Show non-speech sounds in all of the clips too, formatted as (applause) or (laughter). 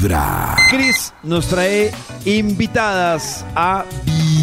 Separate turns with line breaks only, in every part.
Vibra.
Cris nos trae invitadas a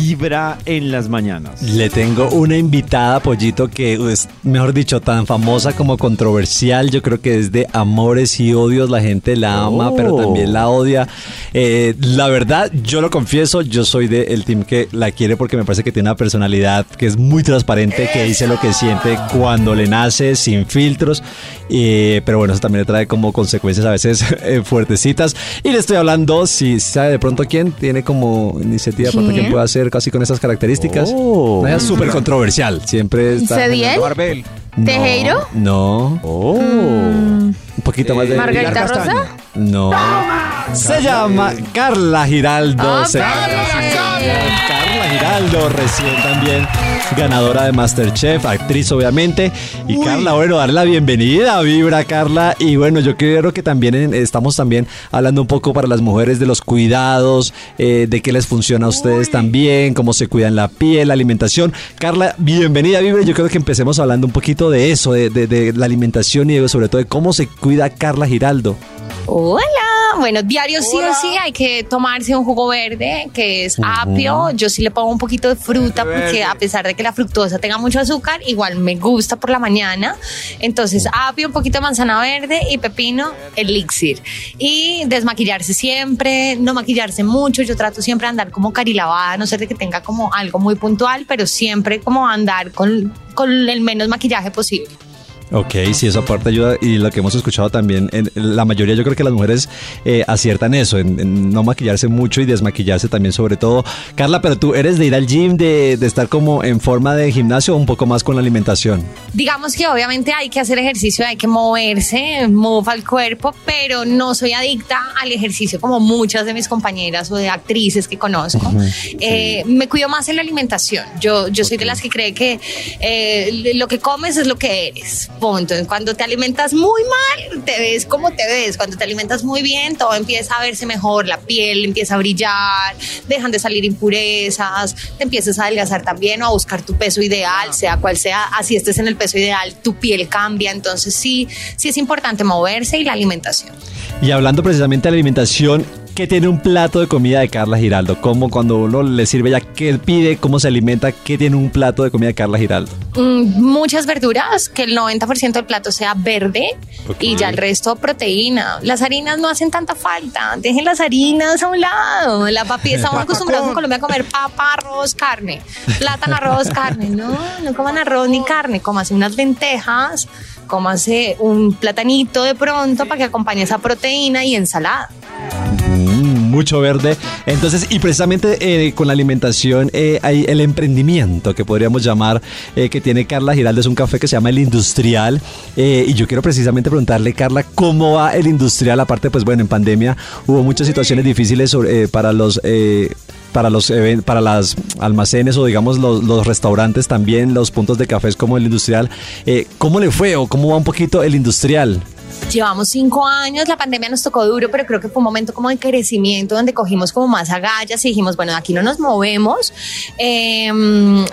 Vibra en las mañanas.
Le tengo una invitada, Pollito, que es, mejor dicho, tan famosa como controversial. Yo creo que es de amores y odios. La gente la ama,
Oh.
pero también la odia. Eh, la verdad, yo lo confieso, yo soy del team que la quiere porque me parece que tiene una personalidad que es muy transparente, que dice lo que siente cuando le nace, sin filtros. Eh, pero bueno, eso también le trae como consecuencias a veces (laughs) eh, fuertecitas. Y le estoy hablando, si sabe de pronto quién tiene como iniciativa, de pronto quién puede hacer casi con esas características.
Oh.
Una súper controversial. Siempre está.
¿Cediel?
Barbel.
No,
¿Tejeiro?
No.
Oh.
Un poquito más de.
¿Margarita. Rosa?
No. Se llama Carla Giraldo.
Ah,
Se-
Carla,
Carla Giraldo, recién también ganadora de Masterchef, actriz obviamente. Y Carla, bueno, darle la bienvenida, vibra Carla. Y bueno, yo quiero que también en- estamos también hablando un poco para las mujeres de los cuidados, eh, de qué les funciona a ustedes también, cómo se cuidan la piel, la alimentación. Carla, bienvenida, vibra. Yo creo que empecemos hablando un poquito de eso, de, de- de la alimentación y de- sobre todo de cómo se cuida Carla Giraldo.
Hola. Bueno, diario sí o sí hay que tomarse un jugo verde que es apio. Yo sí le pongo un poquito de fruta porque a pesar de que la fructosa tenga mucho azúcar, igual me gusta por la mañana. Entonces, apio, un poquito de manzana verde y pepino, elixir. Y desmaquillarse siempre, no maquillarse mucho. Yo trato siempre de andar como carilavada, a no ser de que tenga como algo muy puntual, pero siempre como andar con, con el menos maquillaje posible.
Ok, sí, eso aparte ayuda y lo que hemos escuchado también, en, la mayoría yo creo que las mujeres eh, aciertan eso, en, en no maquillarse mucho y desmaquillarse también sobre todo. Carla, pero tú eres de ir al gym, de, de estar como en forma de gimnasio o un poco más con la alimentación.
Digamos que obviamente hay que hacer ejercicio, hay que moverse, mover el cuerpo, pero no soy adicta al ejercicio como muchas de mis compañeras o de actrices que conozco. Eh, me cuido más en la alimentación. Yo, yo soy de las que cree que eh, lo que comes es lo que eres. Punto. Cuando te alimentas muy mal, te ves como te ves. Cuando te alimentas muy bien, todo empieza a verse mejor, la piel empieza a brillar, dejan de salir impurezas, te empiezas a adelgazar también o a buscar tu peso ideal, sea cual sea, así estés en el peso ideal, tu piel cambia. Entonces sí, sí es importante moverse y la alimentación.
Y hablando precisamente de la alimentación, ¿qué tiene un plato de comida de Carla Giraldo? ¿Cómo cuando uno le sirve ya qué pide, cómo se alimenta, qué tiene un plato de comida de Carla Giraldo?
Mm, muchas verduras, que el 90% del plato sea verde y ya el resto proteína. Las harinas no hacen tanta falta, dejen las harinas a un lado. La papi, estamos (laughs) acostumbrados en Colombia a comer papa, arroz, carne, plátano, arroz, carne. No, no coman arroz ni carne, cómase unas lentejas, cómase un platanito de pronto para que acompañe esa proteína y ensalada.
Mucho verde. Entonces, y precisamente eh, con la alimentación eh, hay el emprendimiento que podríamos llamar eh, que tiene Carla Giraldo. Es un café que se llama El Industrial. Y yo quiero precisamente preguntarle, Carla, ¿cómo va el Industrial? Aparte, pues bueno, en pandemia hubo muchas situaciones difíciles sobre, para los... eh, para los para las almacenes o digamos los, los restaurantes también, los puntos de cafés como el industrial. Eh, ¿Cómo le fue o cómo va un poquito el industrial?
Llevamos cinco años, la pandemia nos tocó duro, pero creo que fue un momento como de crecimiento donde cogimos como más agallas y dijimos, bueno, aquí no nos movemos. Eh,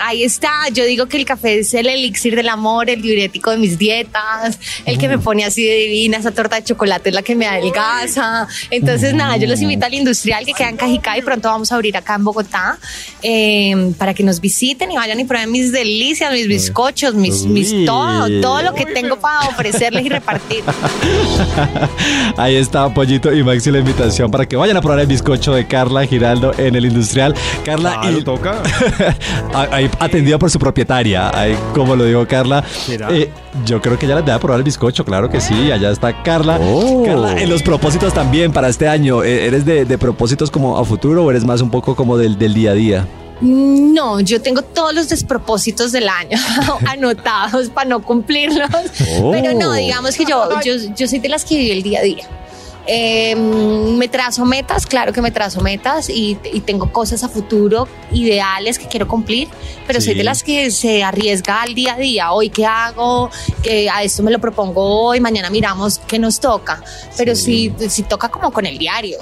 ahí está, yo digo que el café es el elixir del amor, el diurético de mis dietas, el que me pone así de divina, esa torta de chocolate es la que me adelgaza. Entonces, nada, yo los invito al industrial que queda en Cajicá y pronto vamos a abrir acá en Bogotá eh, para que nos visiten y vayan y prueben mis delicias, mis bizcochos, mis, todo, todo lo que tengo para ofrecerles y repartir. (laughs) (laughs)
Ahí está Pollito y Maxi la invitación para que vayan a probar el bizcocho de Carla Giraldo en el industrial. Carla y
toca. (laughs)
ahí atendido por su propietaria, ahí, como lo dijo Carla. Eh, yo creo que ya les debe probar el bizcocho, claro que sí, allá está Carla.
Oh.
Carla, en los propósitos también para este año, eh, ¿eres de, de propósitos como a futuro o eres más un poco como del, del día a día?
No, yo tengo todos los despropósitos del año (laughs) anotados para no cumplirlos.
Oh.
Pero no, digamos que yo, yo, yo soy de las que vive el día a día. Eh, me trazo metas, claro que me trazo metas y, y tengo cosas a futuro, ideales que quiero cumplir, pero soy
Sí.
de las que se arriesga al día a día. Hoy qué hago, a esto me lo propongo hoy, mañana miramos qué nos toca, pero sí, sí toca como con el diario.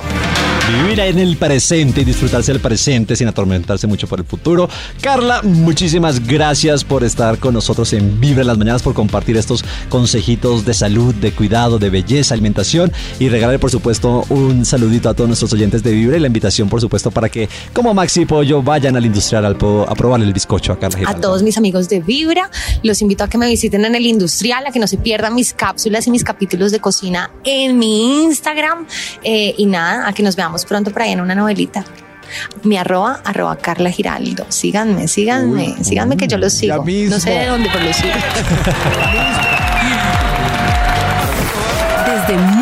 Vivir en el presente y disfrutarse del presente sin atormentarse mucho por el futuro. Carla, muchísimas gracias por estar con nosotros en Vibra en las mañanas, por compartir estos consejitos de salud, de cuidado, de belleza, alimentación y regalar, por supuesto, un saludito a todos nuestros oyentes de Vibra y la invitación, por supuesto, para que, como Maxi Pollo, vayan al industrial al a probar el bizcocho a Carla
A todos mis amigos de Vibra, los invito a que me visiten en el industrial, a que no se pierdan mis cápsulas y mis capítulos de cocina en mi Instagram. Eh, y nada, a que nos veamos pronto por ahí en una novelita. Mi arroba, arroba Carla Giraldo. Síganme, síganme, síganme que yo los sigo. No sé de dónde, pero los sigo. (laughs) (laughs)
Desde muy